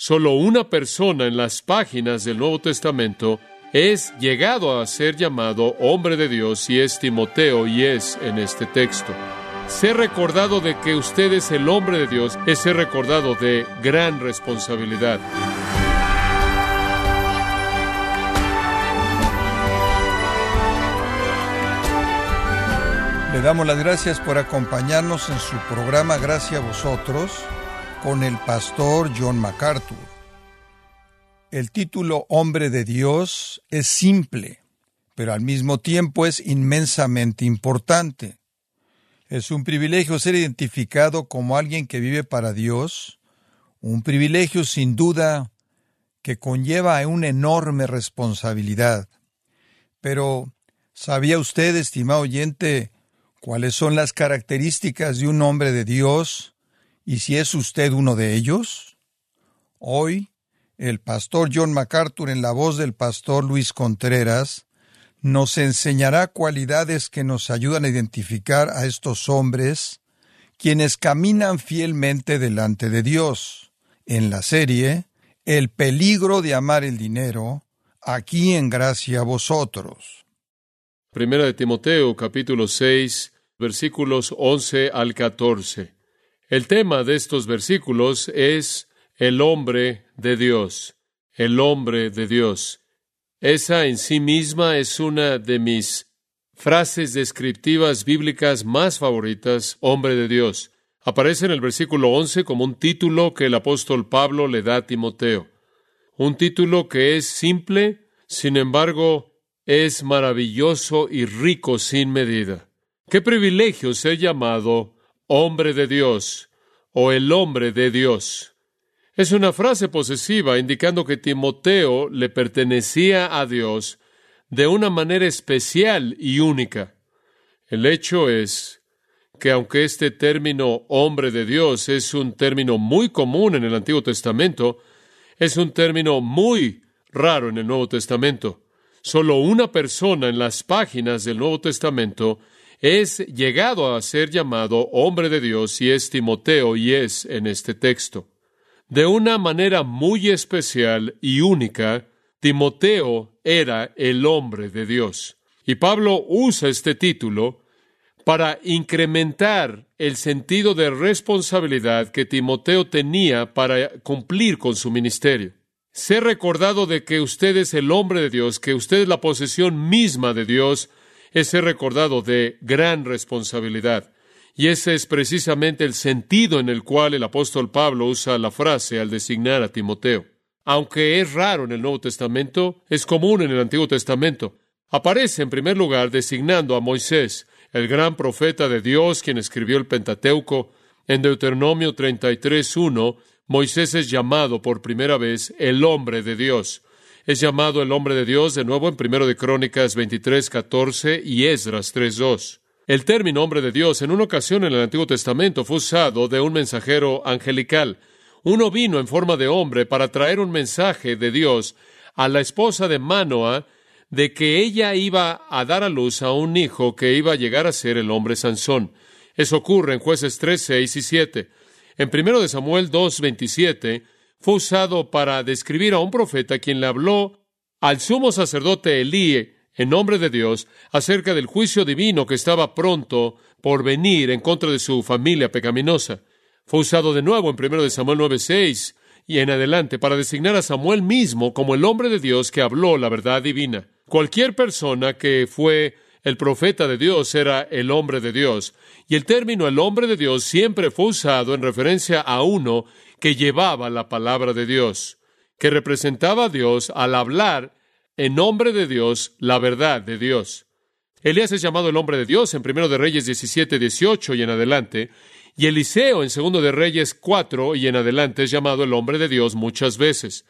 Solo una persona en las páginas del Nuevo Testamento es llegado a ser llamado hombre de Dios y es Timoteo y es en este texto. Ser recordado de que usted es el hombre de Dios es ser recordado de gran responsabilidad. Le damos las gracias por acompañarnos en su programa Gracias a vosotros con el pastor John MacArthur. El título Hombre de Dios es simple, pero al mismo tiempo es inmensamente importante. Es un privilegio ser identificado como alguien que vive para Dios, un privilegio sin duda que conlleva una enorme responsabilidad. Pero, ¿sabía usted, estimado oyente, cuáles son las características de un hombre de Dios y si es usted uno de ellos? Hoy, el pastor John MacArthur en la voz del pastor Luis Contreras nos enseñará cualidades que nos ayudan a identificar a estos hombres, quienes caminan fielmente delante de Dios. En la serie, El peligro de amar el dinero, aquí en gracia a vosotros. Primera de Timoteo, capítulo 6, versículos 11 al 14. El tema de estos versículos es el hombre de Dios, el hombre de Dios. Esa en sí misma es una de mis frases descriptivas bíblicas más favoritas, hombre de Dios. Aparece en el versículo 11 como un título que el apóstol Pablo le da a Timoteo. Un título que es simple, sin embargo, es maravilloso y rico sin medida. Qué privilegio ser llamado hombre de Dios o el hombre de Dios. Es una frase posesiva indicando que Timoteo le pertenecía a Dios de una manera especial y única. El hecho es que aunque este término hombre de Dios es un término muy común en el Antiguo Testamento, es un término muy raro en el Nuevo Testamento. Solo una persona en las páginas del Nuevo Testamento es llegado a ser llamado hombre de Dios y es Timoteo y es en este texto. De una manera muy especial y única, Timoteo era el hombre de Dios. Y Pablo usa este título para incrementar el sentido de responsabilidad que Timoteo tenía para cumplir con su ministerio. Ser recordado de que usted es el hombre de Dios, que usted es la posesión misma de Dios, es ser recordado de gran responsabilidad. Y ese es precisamente el sentido en el cual el apóstol Pablo usa la frase al designar a Timoteo. Aunque es raro en el Nuevo Testamento, es común en el Antiguo Testamento. Aparece en primer lugar designando a Moisés, el gran profeta de Dios, quien escribió el Pentateuco. En Deuteronomio 33.1, Moisés es llamado por primera vez el hombre de Dios. Es llamado el hombre de Dios de nuevo en primero de Crónicas 23.14 y Esdras 3.2. El término hombre de Dios en una ocasión en el Antiguo Testamento fue usado de un mensajero angelical. Uno vino en forma de hombre para traer un mensaje de Dios a la esposa de Manoa de que ella iba a dar a luz a un hijo que iba a llegar a ser el hombre Sansón. Eso ocurre en jueces 3, 6 y 7. En primero de Samuel 2, 27 fue usado para describir a un profeta quien le habló al sumo sacerdote Elí en nombre de Dios acerca del juicio divino que estaba pronto por venir en contra de su familia pecaminosa. Fue usado de nuevo en 1 de Samuel 9:6 y en adelante para designar a Samuel mismo como el hombre de Dios que habló la verdad divina. Cualquier persona que fue el profeta de Dios era el hombre de Dios, y el término el hombre de Dios siempre fue usado en referencia a uno que llevaba la palabra de Dios, que representaba a Dios al hablar en nombre de Dios la verdad de Dios. Elías es llamado el hombre de Dios en primero de Reyes 17, 18 y en adelante, y Eliseo en segundo de Reyes 4 y en adelante es llamado el hombre de Dios muchas veces.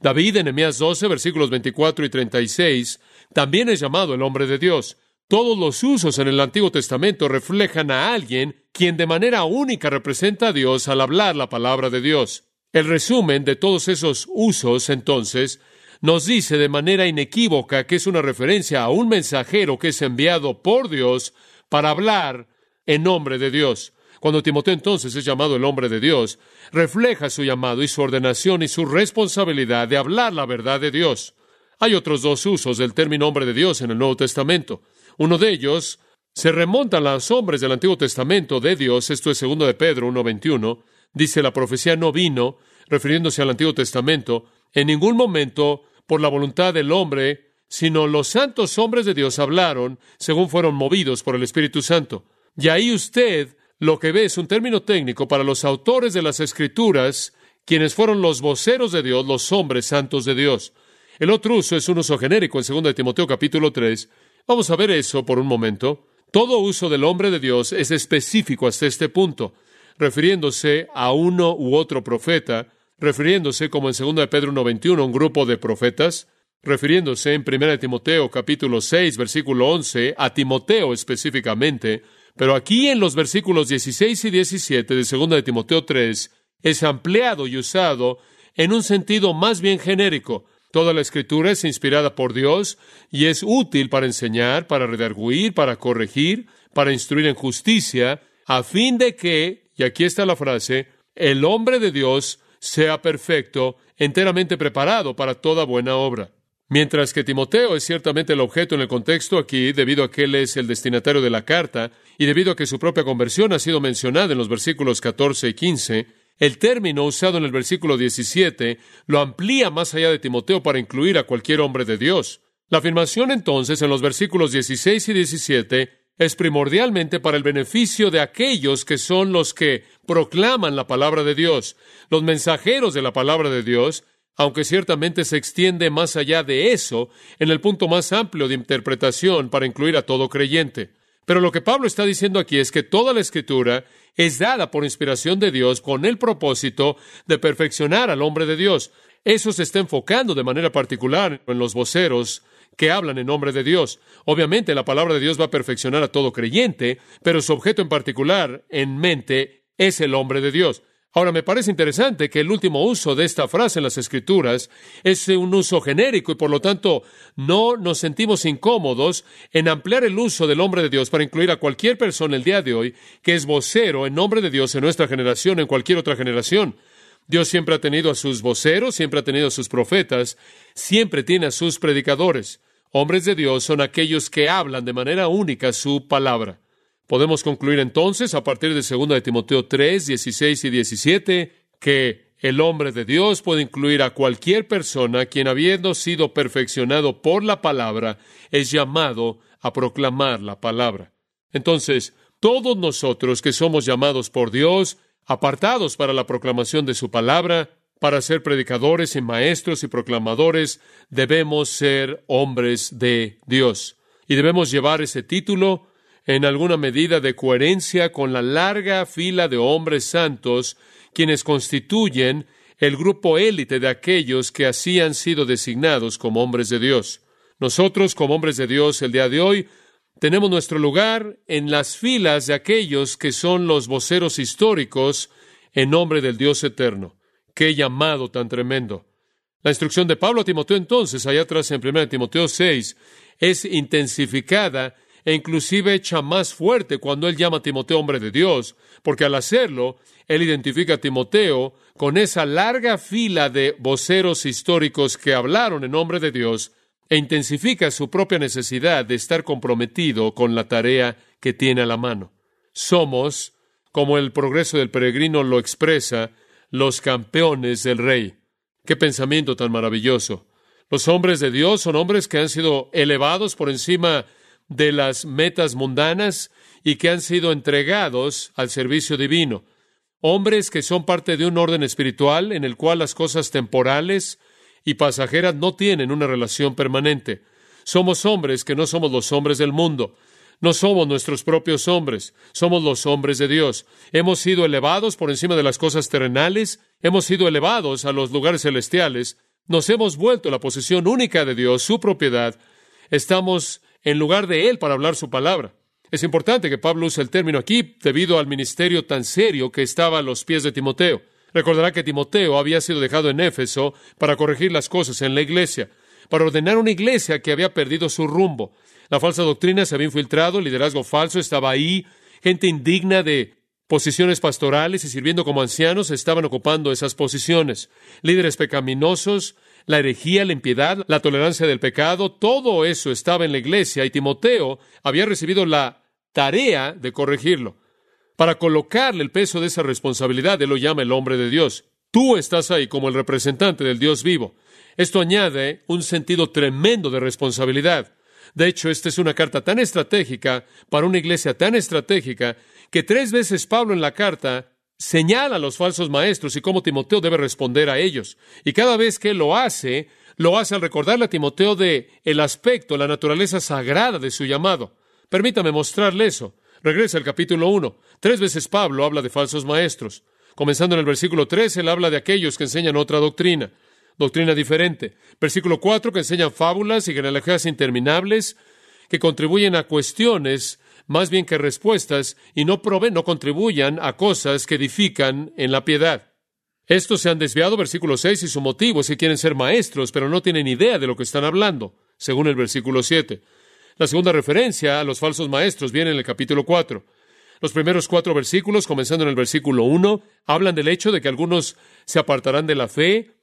David en Eneas 12, versículos 24 y 36, también es llamado el hombre de Dios. Todos los usos en el Antiguo Testamento reflejan a alguien quien de manera única representa a Dios al hablar la palabra de Dios. El resumen de todos esos usos, entonces, nos dice de manera inequívoca que es una referencia a un mensajero que es enviado por Dios para hablar en nombre de Dios. Cuando Timoteo entonces es llamado el hombre de Dios, refleja su llamado y su ordenación y su responsabilidad de hablar la verdad de Dios. Hay otros dos usos del término hombre de Dios en el Nuevo Testamento. Uno de ellos se remonta a los hombres del Antiguo Testamento de Dios, esto es segundo de Pedro 1.21, dice la profecía no vino, refiriéndose al Antiguo Testamento, en ningún momento por la voluntad del hombre, sino los santos hombres de Dios hablaron según fueron movidos por el Espíritu Santo. Y ahí usted lo que ve es un término técnico para los autores de las Escrituras, quienes fueron los voceros de Dios, los hombres santos de Dios. El otro uso es un uso genérico en 2 de Timoteo capítulo 3. Vamos a ver eso por un momento. Todo uso del hombre de Dios es específico hasta este punto, refiriéndose a uno u otro profeta, refiriéndose como en 2 de Pedro 1.21 un grupo de profetas, refiriéndose en 1 de Timoteo capítulo 6 versículo 11 a Timoteo específicamente, pero aquí en los versículos 16 y 17 de 2 de Timoteo 3 es ampliado y usado en un sentido más bien genérico, Toda la escritura es inspirada por Dios y es útil para enseñar, para redarguir, para corregir, para instruir en justicia, a fin de que, y aquí está la frase, el hombre de Dios sea perfecto, enteramente preparado para toda buena obra. Mientras que Timoteo es ciertamente el objeto en el contexto aquí, debido a que él es el destinatario de la carta, y debido a que su propia conversión ha sido mencionada en los versículos 14 y 15, el término usado en el versículo 17 lo amplía más allá de Timoteo para incluir a cualquier hombre de Dios. La afirmación entonces en los versículos 16 y 17 es primordialmente para el beneficio de aquellos que son los que proclaman la palabra de Dios, los mensajeros de la palabra de Dios, aunque ciertamente se extiende más allá de eso en el punto más amplio de interpretación para incluir a todo creyente. Pero lo que Pablo está diciendo aquí es que toda la escritura es dada por inspiración de Dios con el propósito de perfeccionar al hombre de Dios. Eso se está enfocando de manera particular en los voceros que hablan en nombre de Dios. Obviamente la palabra de Dios va a perfeccionar a todo creyente, pero su objeto en particular en mente es el hombre de Dios. Ahora, me parece interesante que el último uso de esta frase en las Escrituras es un uso genérico y por lo tanto no nos sentimos incómodos en ampliar el uso del nombre de Dios para incluir a cualquier persona el día de hoy que es vocero en nombre de Dios en nuestra generación, en cualquier otra generación. Dios siempre ha tenido a sus voceros, siempre ha tenido a sus profetas, siempre tiene a sus predicadores. Hombres de Dios son aquellos que hablan de manera única su palabra. Podemos concluir entonces, a partir de 2 de Timoteo 3, 16 y 17, que el hombre de Dios puede incluir a cualquier persona quien, habiendo sido perfeccionado por la palabra, es llamado a proclamar la palabra. Entonces, todos nosotros que somos llamados por Dios, apartados para la proclamación de su palabra, para ser predicadores y maestros y proclamadores, debemos ser hombres de Dios. Y debemos llevar ese título en alguna medida de coherencia con la larga fila de hombres santos quienes constituyen el grupo élite de aquellos que así han sido designados como hombres de Dios. Nosotros, como hombres de Dios, el día de hoy, tenemos nuestro lugar en las filas de aquellos que son los voceros históricos en nombre del Dios eterno. ¡Qué llamado tan tremendo! La instrucción de Pablo a Timoteo entonces, allá atrás en 1 Timoteo 6, es intensificada e inclusive echa más fuerte cuando él llama a Timoteo hombre de Dios, porque al hacerlo, él identifica a Timoteo con esa larga fila de voceros históricos que hablaron en nombre de Dios e intensifica su propia necesidad de estar comprometido con la tarea que tiene a la mano. Somos, como el progreso del peregrino lo expresa, los campeones del rey. Qué pensamiento tan maravilloso. Los hombres de Dios son hombres que han sido elevados por encima de las metas mundanas y que han sido entregados al servicio divino. Hombres que son parte de un orden espiritual en el cual las cosas temporales y pasajeras no tienen una relación permanente. Somos hombres que no somos los hombres del mundo. No somos nuestros propios hombres, somos los hombres de Dios. Hemos sido elevados por encima de las cosas terrenales, hemos sido elevados a los lugares celestiales, nos hemos vuelto la posesión única de Dios, su propiedad. Estamos en lugar de él para hablar su palabra. Es importante que Pablo use el término aquí debido al ministerio tan serio que estaba a los pies de Timoteo. Recordará que Timoteo había sido dejado en Éfeso para corregir las cosas en la iglesia, para ordenar una iglesia que había perdido su rumbo. La falsa doctrina se había infiltrado, el liderazgo falso estaba ahí, gente indigna de posiciones pastorales y sirviendo como ancianos estaban ocupando esas posiciones. Líderes pecaminosos, la herejía, la impiedad, la tolerancia del pecado, todo eso estaba en la iglesia y Timoteo había recibido la tarea de corregirlo. Para colocarle el peso de esa responsabilidad, él lo llama el hombre de Dios. Tú estás ahí como el representante del Dios vivo. Esto añade un sentido tremendo de responsabilidad. De hecho, esta es una carta tan estratégica para una iglesia tan estratégica que tres veces Pablo en la carta señala a los falsos maestros y cómo Timoteo debe responder a ellos. Y cada vez que lo hace, lo hace al recordarle a Timoteo de el aspecto, la naturaleza sagrada de su llamado. Permítame mostrarle eso. Regresa al capítulo 1. Tres veces Pablo habla de falsos maestros. Comenzando en el versículo 3, él habla de aquellos que enseñan otra doctrina, doctrina diferente. Versículo 4, que enseñan fábulas y genealogías interminables, que contribuyen a cuestiones más bien que respuestas, y no proveen, no contribuyan a cosas que edifican en la piedad. Estos se han desviado, versículo 6, y su motivo es que quieren ser maestros, pero no tienen idea de lo que están hablando, según el versículo 7. La segunda referencia a los falsos maestros viene en el capítulo 4. Los primeros cuatro versículos, comenzando en el versículo 1, hablan del hecho de que algunos se apartarán de la fe,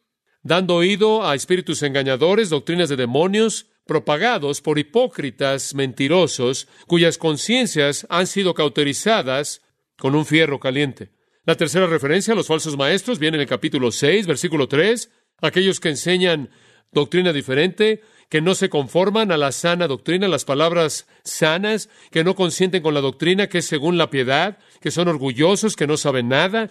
dando oído a espíritus engañadores, doctrinas de demonios, propagados por hipócritas mentirosos cuyas conciencias han sido cauterizadas con un fierro caliente. La tercera referencia a los falsos maestros viene en el capítulo 6, versículo 3, aquellos que enseñan doctrina diferente, que no se conforman a la sana doctrina, las palabras sanas, que no consienten con la doctrina que es según la piedad, que son orgullosos, que no saben nada,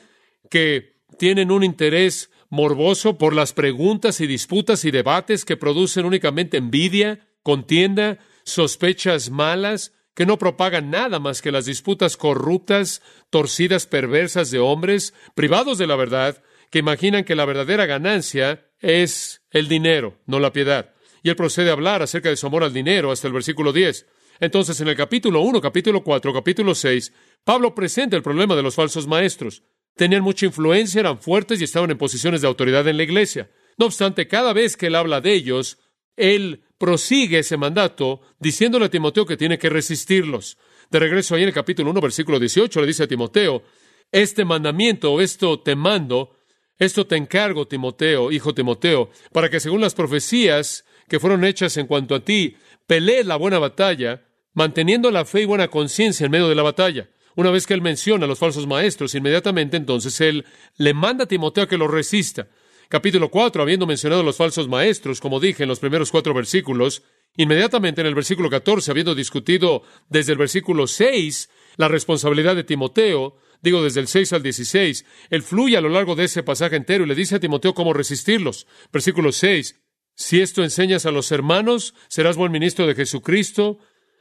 que tienen un interés morboso por las preguntas y disputas y debates que producen únicamente envidia, contienda, sospechas malas, que no propagan nada más que las disputas corruptas, torcidas, perversas de hombres, privados de la verdad, que imaginan que la verdadera ganancia es el dinero, no la piedad. Y él procede a hablar acerca de su amor al dinero hasta el versículo 10. Entonces, en el capítulo 1, capítulo 4, capítulo 6, Pablo presenta el problema de los falsos maestros tenían mucha influencia, eran fuertes y estaban en posiciones de autoridad en la iglesia. No obstante, cada vez que él habla de ellos, él prosigue ese mandato diciéndole a Timoteo que tiene que resistirlos. De regreso ahí en el capítulo 1, versículo 18, le dice a Timoteo, este mandamiento, esto te mando, esto te encargo, Timoteo, hijo Timoteo, para que según las profecías que fueron hechas en cuanto a ti, pelees la buena batalla, manteniendo la fe y buena conciencia en medio de la batalla. Una vez que él menciona a los falsos maestros, inmediatamente entonces él le manda a Timoteo que lo resista. Capítulo 4, habiendo mencionado a los falsos maestros, como dije en los primeros cuatro versículos, inmediatamente en el versículo 14, habiendo discutido desde el versículo 6 la responsabilidad de Timoteo, digo desde el 6 al 16, él fluye a lo largo de ese pasaje entero y le dice a Timoteo cómo resistirlos. Versículo 6, si esto enseñas a los hermanos, serás buen ministro de Jesucristo,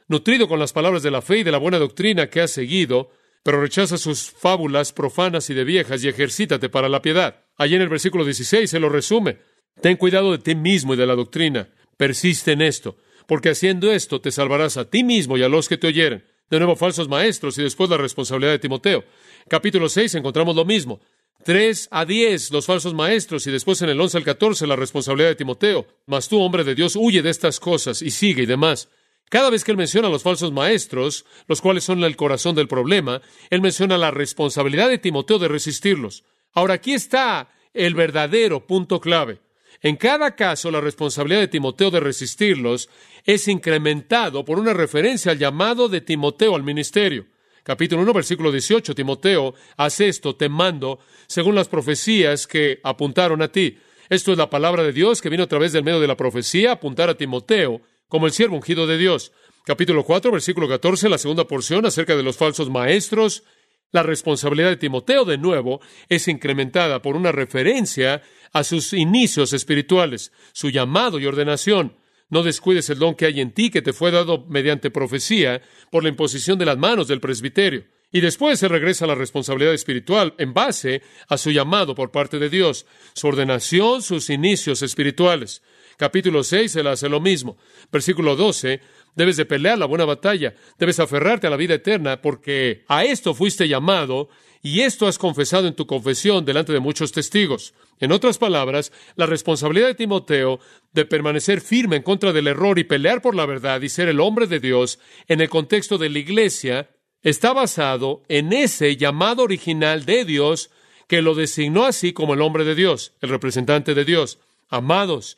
nutrido con las palabras de la fe y de la buena doctrina que has seguido, pero rechaza sus fábulas profanas y de viejas y ejercítate para la piedad. Allí en el versículo 16 se lo resume. Ten cuidado de ti mismo y de la doctrina. Persiste en esto, porque haciendo esto te salvarás a ti mismo y a los que te oyeren. De nuevo, falsos maestros y después la responsabilidad de Timoteo. Capítulo 6 encontramos lo mismo. 3 a 10 los falsos maestros y después en el 11 al 14 la responsabilidad de Timoteo. Mas tú, hombre de Dios, huye de estas cosas y sigue y demás. Cada vez que él menciona a los falsos maestros, los cuales son el corazón del problema, él menciona la responsabilidad de Timoteo de resistirlos. Ahora aquí está el verdadero punto clave. En cada caso, la responsabilidad de Timoteo de resistirlos es incrementado por una referencia al llamado de Timoteo al ministerio. Capítulo 1, versículo 18, Timoteo, haz esto, te mando, según las profecías que apuntaron a ti. Esto es la palabra de Dios que vino a través del medio de la profecía, apuntar a Timoteo como el siervo ungido de Dios. Capítulo 4, versículo 14, la segunda porción acerca de los falsos maestros. La responsabilidad de Timoteo, de nuevo, es incrementada por una referencia a sus inicios espirituales, su llamado y ordenación. No descuides el don que hay en ti, que te fue dado mediante profecía por la imposición de las manos del presbiterio. Y después se regresa a la responsabilidad espiritual en base a su llamado por parte de Dios, su ordenación, sus inicios espirituales. Capítulo 6, él hace lo mismo. Versículo 12, debes de pelear la buena batalla, debes aferrarte a la vida eterna, porque a esto fuiste llamado y esto has confesado en tu confesión delante de muchos testigos. En otras palabras, la responsabilidad de Timoteo de permanecer firme en contra del error y pelear por la verdad y ser el hombre de Dios en el contexto de la iglesia está basado en ese llamado original de Dios que lo designó así como el hombre de Dios, el representante de Dios. Amados,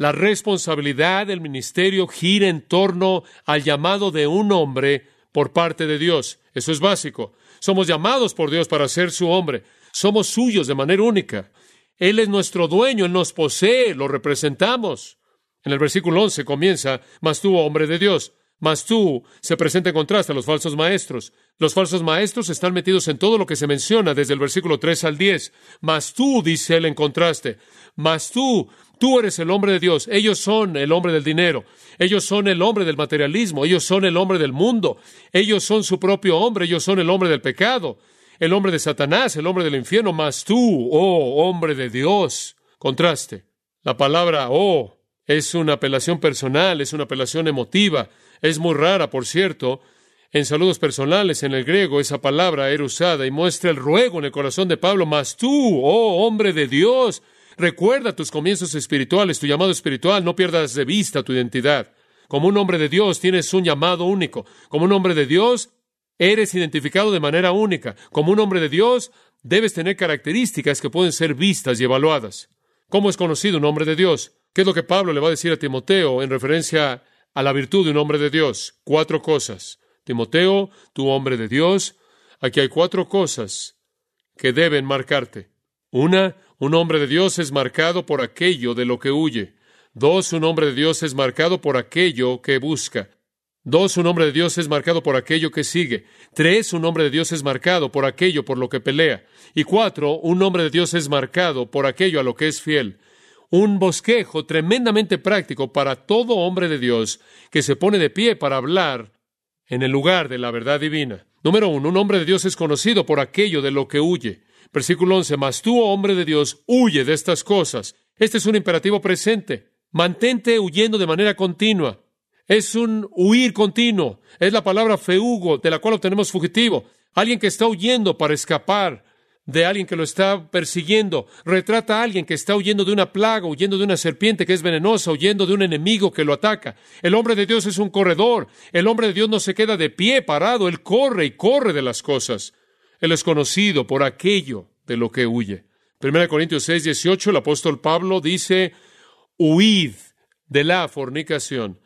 la responsabilidad del ministerio gira en torno al llamado de un hombre por parte de Dios. Eso es básico. Somos llamados por Dios para ser su hombre. Somos suyos de manera única. Él es nuestro dueño, Él nos posee, lo representamos. En el versículo 11 comienza, mas tú, hombre de Dios, mas tú se presenta en contraste a los falsos maestros. Los falsos maestros están metidos en todo lo que se menciona desde el versículo 3 al 10. Mas tú, dice él en contraste, mas tú, tú eres el hombre de Dios. Ellos son el hombre del dinero. Ellos son el hombre del materialismo. Ellos son el hombre del mundo. Ellos son su propio hombre. Ellos son el hombre del pecado el hombre de Satanás, el hombre del infierno, mas tú, oh hombre de Dios. Contraste. La palabra oh es una apelación personal, es una apelación emotiva, es muy rara, por cierto. En saludos personales, en el griego, esa palabra era usada y muestra el ruego en el corazón de Pablo, mas tú, oh hombre de Dios, recuerda tus comienzos espirituales, tu llamado espiritual, no pierdas de vista tu identidad. Como un hombre de Dios tienes un llamado único. Como un hombre de Dios Eres identificado de manera única. Como un hombre de Dios, debes tener características que pueden ser vistas y evaluadas. ¿Cómo es conocido un hombre de Dios? ¿Qué es lo que Pablo le va a decir a Timoteo en referencia a la virtud de un hombre de Dios? Cuatro cosas. Timoteo, tu hombre de Dios, aquí hay cuatro cosas que deben marcarte. Una, un hombre de Dios es marcado por aquello de lo que huye. Dos, un hombre de Dios es marcado por aquello que busca. Dos, un hombre de Dios es marcado por aquello que sigue. Tres, un hombre de Dios es marcado por aquello por lo que pelea. Y cuatro, un hombre de Dios es marcado por aquello a lo que es fiel. Un bosquejo tremendamente práctico para todo hombre de Dios que se pone de pie para hablar en el lugar de la verdad divina. Número uno, un hombre de Dios es conocido por aquello de lo que huye. Versículo once, mas tú, hombre de Dios, huye de estas cosas. Este es un imperativo presente. Mantente huyendo de manera continua. Es un huir continuo. Es la palabra feugo, de la cual obtenemos fugitivo. Alguien que está huyendo para escapar de alguien que lo está persiguiendo. Retrata a alguien que está huyendo de una plaga, huyendo de una serpiente que es venenosa, huyendo de un enemigo que lo ataca. El hombre de Dios es un corredor. El hombre de Dios no se queda de pie parado. Él corre y corre de las cosas. Él es conocido por aquello de lo que huye. 1 Corintios 6, 18, el apóstol Pablo dice, huid de la fornicación.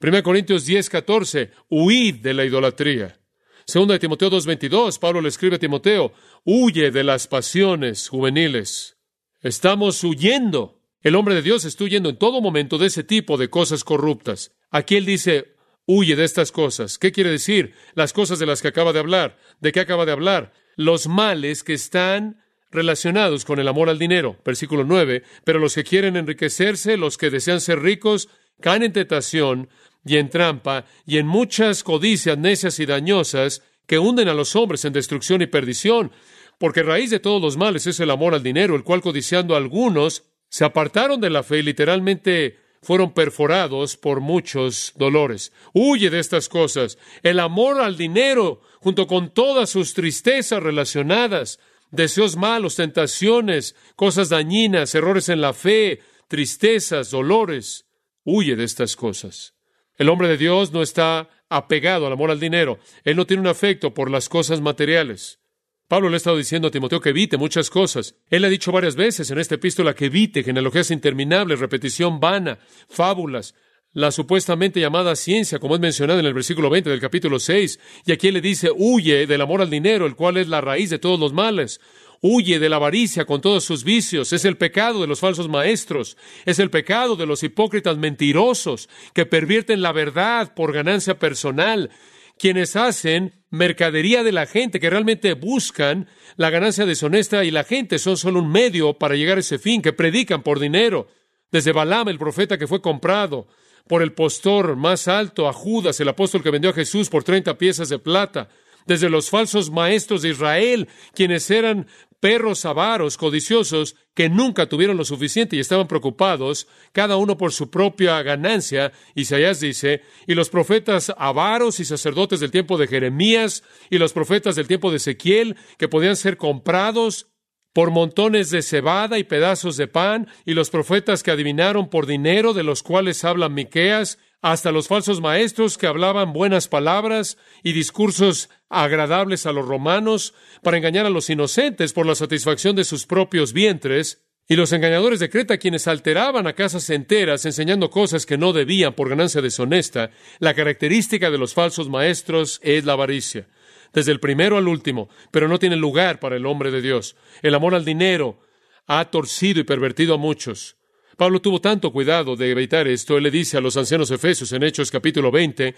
1 Corintios 10, 14, huid de la idolatría. Segunda de Timoteo 2.22, Pablo le escribe a Timoteo, huye de las pasiones juveniles. Estamos huyendo. El hombre de Dios está huyendo en todo momento de ese tipo de cosas corruptas. Aquí él dice, huye de estas cosas. ¿Qué quiere decir? Las cosas de las que acaba de hablar. ¿De qué acaba de hablar? Los males que están relacionados con el amor al dinero. Versículo 9. Pero los que quieren enriquecerse, los que desean ser ricos, caen en tentación y en trampa y en muchas codicias necias y dañosas que hunden a los hombres en destrucción y perdición, porque raíz de todos los males es el amor al dinero, el cual codiciando a algunos se apartaron de la fe y literalmente fueron perforados por muchos dolores. Huye de estas cosas. El amor al dinero, junto con todas sus tristezas relacionadas, deseos malos, tentaciones, cosas dañinas, errores en la fe, tristezas, dolores. Huye de estas cosas. El hombre de Dios no está apegado al amor al dinero. Él no tiene un afecto por las cosas materiales. Pablo le ha estado diciendo a Timoteo que evite muchas cosas. Él ha dicho varias veces en esta epístola que evite genealogías interminables, repetición vana, fábulas, la supuestamente llamada ciencia, como es mencionado en el versículo 20 del capítulo 6. Y aquí él le dice, huye del amor al dinero, el cual es la raíz de todos los males. Huye de la avaricia con todos sus vicios. Es el pecado de los falsos maestros. Es el pecado de los hipócritas mentirosos que pervierten la verdad por ganancia personal. Quienes hacen mercadería de la gente, que realmente buscan la ganancia deshonesta y la gente son solo un medio para llegar a ese fin, que predican por dinero. Desde Balaam, el profeta que fue comprado por el postor más alto, a Judas, el apóstol que vendió a Jesús por treinta piezas de plata, desde los falsos maestros de Israel, quienes eran perros avaros, codiciosos, que nunca tuvieron lo suficiente y estaban preocupados, cada uno por su propia ganancia. Isaías dice, y los profetas avaros y sacerdotes del tiempo de Jeremías y los profetas del tiempo de Ezequiel, que podían ser comprados por montones de cebada y pedazos de pan, y los profetas que adivinaron por dinero, de los cuales habla Miqueas, hasta los falsos maestros que hablaban buenas palabras y discursos agradables a los romanos para engañar a los inocentes por la satisfacción de sus propios vientres, y los engañadores de Creta quienes alteraban a casas enteras enseñando cosas que no debían por ganancia deshonesta, la característica de los falsos maestros es la avaricia, desde el primero al último, pero no tiene lugar para el hombre de Dios. El amor al dinero ha torcido y pervertido a muchos. Pablo tuvo tanto cuidado de evitar esto. Él le dice a los ancianos efesios en Hechos capítulo 20,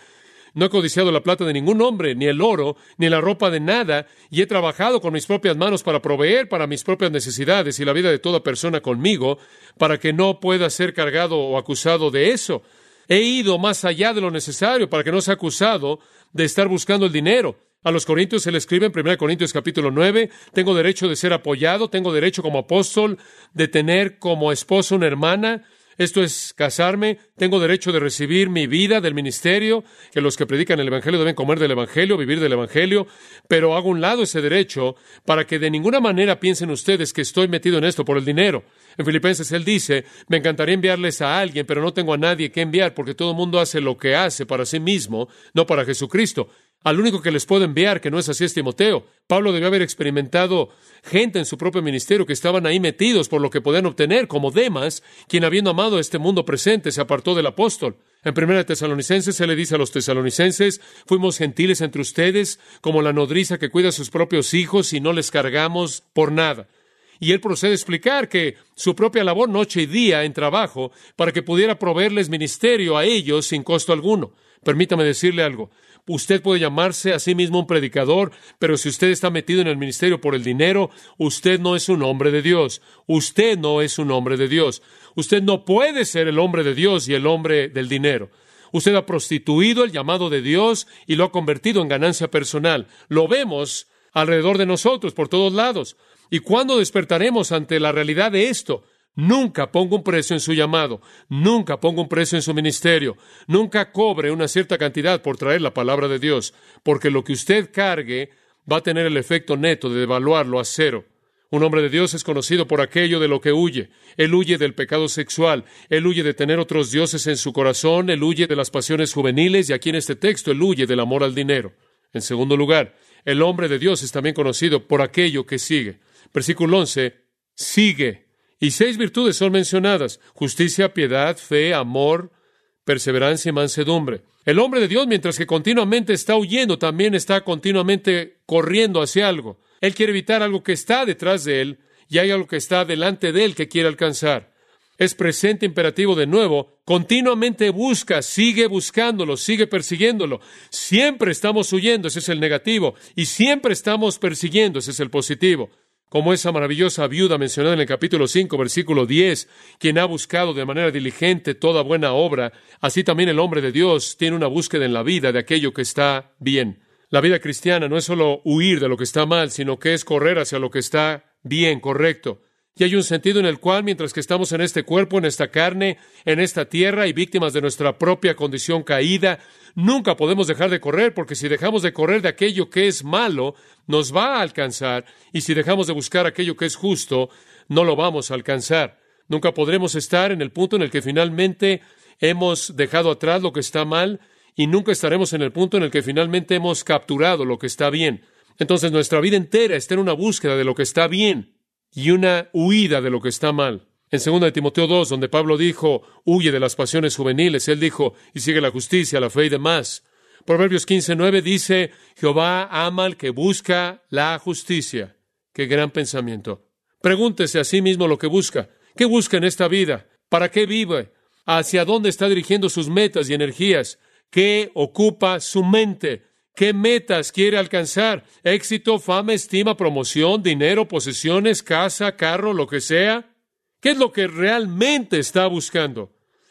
no he codiciado la plata de ningún hombre, ni el oro, ni la ropa de nada, y he trabajado con mis propias manos para proveer para mis propias necesidades y la vida de toda persona conmigo, para que no pueda ser cargado o acusado de eso. He ido más allá de lo necesario para que no sea acusado de estar buscando el dinero. A los Corintios se le escribe en 1 Corintios capítulo 9, tengo derecho de ser apoyado, tengo derecho como apóstol de tener como esposo una hermana, esto es casarme, tengo derecho de recibir mi vida del ministerio, que los que predican el Evangelio deben comer del Evangelio, vivir del Evangelio, pero hago un lado ese derecho para que de ninguna manera piensen ustedes que estoy metido en esto por el dinero. En Filipenses él dice, me encantaría enviarles a alguien, pero no tengo a nadie que enviar porque todo el mundo hace lo que hace para sí mismo, no para Jesucristo. Al único que les puedo enviar, que no es así, es Timoteo. Pablo debió haber experimentado gente en su propio ministerio que estaban ahí metidos por lo que podían obtener, como Demas, quien habiendo amado este mundo presente se apartó del apóstol. En primera Tesalonicenses se le dice a los tesalonicenses, fuimos gentiles entre ustedes, como la nodriza que cuida a sus propios hijos y no les cargamos por nada. Y él procede a explicar que su propia labor noche y día en trabajo para que pudiera proveerles ministerio a ellos sin costo alguno. Permítame decirle algo. Usted puede llamarse a sí mismo un predicador, pero si usted está metido en el ministerio por el dinero, usted no es un hombre de Dios. Usted no es un hombre de Dios. Usted no puede ser el hombre de Dios y el hombre del dinero. Usted ha prostituido el llamado de Dios y lo ha convertido en ganancia personal. Lo vemos alrededor de nosotros, por todos lados. ¿Y cuándo despertaremos ante la realidad de esto? Nunca ponga un precio en su llamado, nunca ponga un precio en su ministerio, nunca cobre una cierta cantidad por traer la palabra de Dios, porque lo que usted cargue va a tener el efecto neto de devaluarlo a cero. Un hombre de Dios es conocido por aquello de lo que huye. Él huye del pecado sexual, él huye de tener otros dioses en su corazón, él huye de las pasiones juveniles y aquí en este texto él huye del amor al dinero. En segundo lugar, el hombre de Dios es también conocido por aquello que sigue. Versículo 11, sigue y seis virtudes son mencionadas, justicia, piedad, fe, amor, perseverancia y mansedumbre. El hombre de Dios, mientras que continuamente está huyendo, también está continuamente corriendo hacia algo. Él quiere evitar algo que está detrás de él y hay algo que está delante de él que quiere alcanzar. Es presente imperativo de nuevo, continuamente busca, sigue buscándolo, sigue persiguiéndolo. Siempre estamos huyendo, ese es el negativo, y siempre estamos persiguiendo, ese es el positivo como esa maravillosa viuda mencionada en el capítulo 5, versículo 10, quien ha buscado de manera diligente toda buena obra, así también el hombre de Dios tiene una búsqueda en la vida de aquello que está bien. La vida cristiana no es solo huir de lo que está mal, sino que es correr hacia lo que está bien, correcto. Y hay un sentido en el cual, mientras que estamos en este cuerpo, en esta carne, en esta tierra y víctimas de nuestra propia condición caída, nunca podemos dejar de correr, porque si dejamos de correr de aquello que es malo, nos va a alcanzar, y si dejamos de buscar aquello que es justo, no lo vamos a alcanzar. Nunca podremos estar en el punto en el que finalmente hemos dejado atrás lo que está mal, y nunca estaremos en el punto en el que finalmente hemos capturado lo que está bien. Entonces nuestra vida entera está en una búsqueda de lo que está bien y una huida de lo que está mal. En 2 Timoteo 2, donde Pablo dijo, huye de las pasiones juveniles, él dijo, y sigue la justicia, la fe y demás. Proverbios 15, 9 dice, Jehová ama al que busca la justicia. Qué gran pensamiento. Pregúntese a sí mismo lo que busca. ¿Qué busca en esta vida? ¿Para qué vive? ¿Hacia dónde está dirigiendo sus metas y energías? ¿Qué ocupa su mente? ¿Qué metas quiere alcanzar? ¿Éxito, fama, estima, promoción, dinero, posesiones, casa, carro, lo que sea? ¿Qué es lo que realmente está buscando?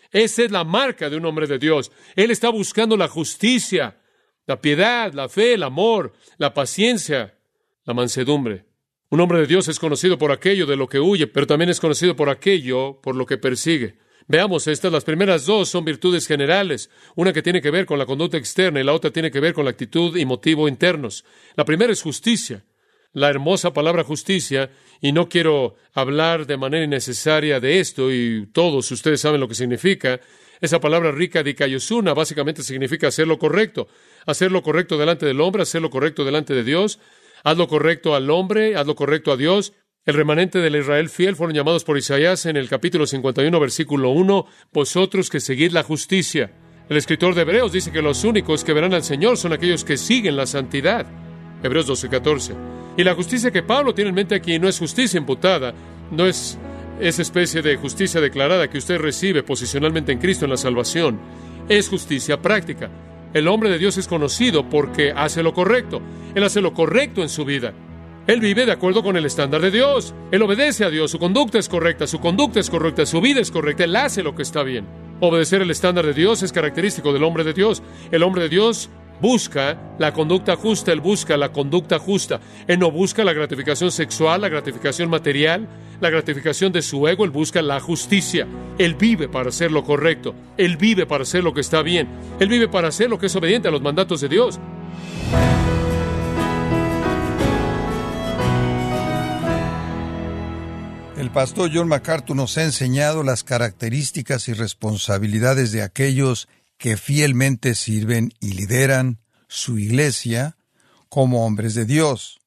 Esa es la marca de un hombre de Dios. Él está buscando la justicia, la piedad, la fe, el amor, la paciencia, la mansedumbre. Un hombre de Dios es conocido por aquello de lo que huye, pero también es conocido por aquello por lo que persigue. Veamos estas, las primeras dos son virtudes generales, una que tiene que ver con la conducta externa y la otra tiene que ver con la actitud y motivo internos. La primera es justicia. la hermosa palabra justicia, y no quiero hablar de manera innecesaria de esto, y todos ustedes saben lo que significa, esa palabra rica de Kaiosuna básicamente significa hacer lo correcto, hacer lo correcto delante del hombre, hacer lo correcto delante de Dios, haz lo correcto al hombre, haz lo correcto a Dios. El remanente del Israel fiel fueron llamados por Isaías en el capítulo 51, versículo 1, vosotros que seguid la justicia. El escritor de Hebreos dice que los únicos que verán al Señor son aquellos que siguen la santidad. Hebreos 12, 14. Y la justicia que Pablo tiene en mente aquí no es justicia imputada, no es esa especie de justicia declarada que usted recibe posicionalmente en Cristo en la salvación. Es justicia práctica. El hombre de Dios es conocido porque hace lo correcto. Él hace lo correcto en su vida. Él vive de acuerdo con el estándar de Dios. Él obedece a Dios. Su conducta es correcta. Su conducta es correcta. Su vida es correcta. Él hace lo que está bien. Obedecer el estándar de Dios es característico del hombre de Dios. El hombre de Dios busca la conducta justa, él busca la conducta justa. Él no busca la gratificación sexual, la gratificación material, la gratificación de su ego, él busca la justicia. Él vive para hacer lo correcto, él vive para hacer lo que está bien, él vive para hacer lo que es obediente a los mandatos de Dios. El pastor John MacArthur nos ha enseñado las características y responsabilidades de aquellos que fielmente sirven y lideran su iglesia como hombres de Dios.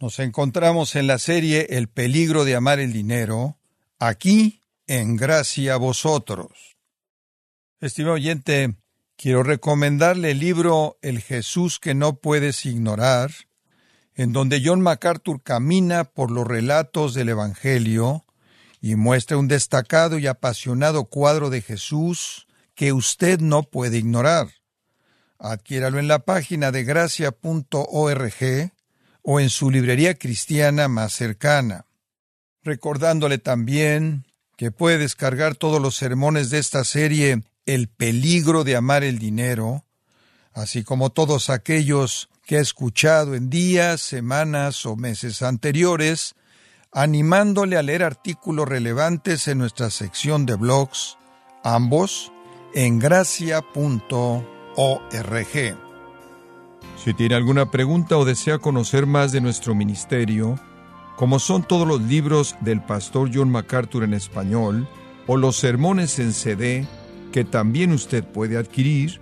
Nos encontramos en la serie El peligro de amar el dinero, aquí en gracia a vosotros. Estimado oyente, quiero recomendarle el libro El Jesús que no puedes ignorar, en donde John MacArthur camina por los relatos del Evangelio y muestra un destacado y apasionado cuadro de Jesús que usted no puede ignorar. Adquiéralo en la página de gracia.org o en su librería cristiana más cercana. Recordándole también que puede descargar todos los sermones de esta serie El peligro de amar el dinero, así como todos aquellos que ha escuchado en días, semanas o meses anteriores, animándole a leer artículos relevantes en nuestra sección de blogs, ambos en gracia.org. Si tiene alguna pregunta o desea conocer más de nuestro ministerio, como son todos los libros del pastor John MacArthur en español o los sermones en CD que también usted puede adquirir,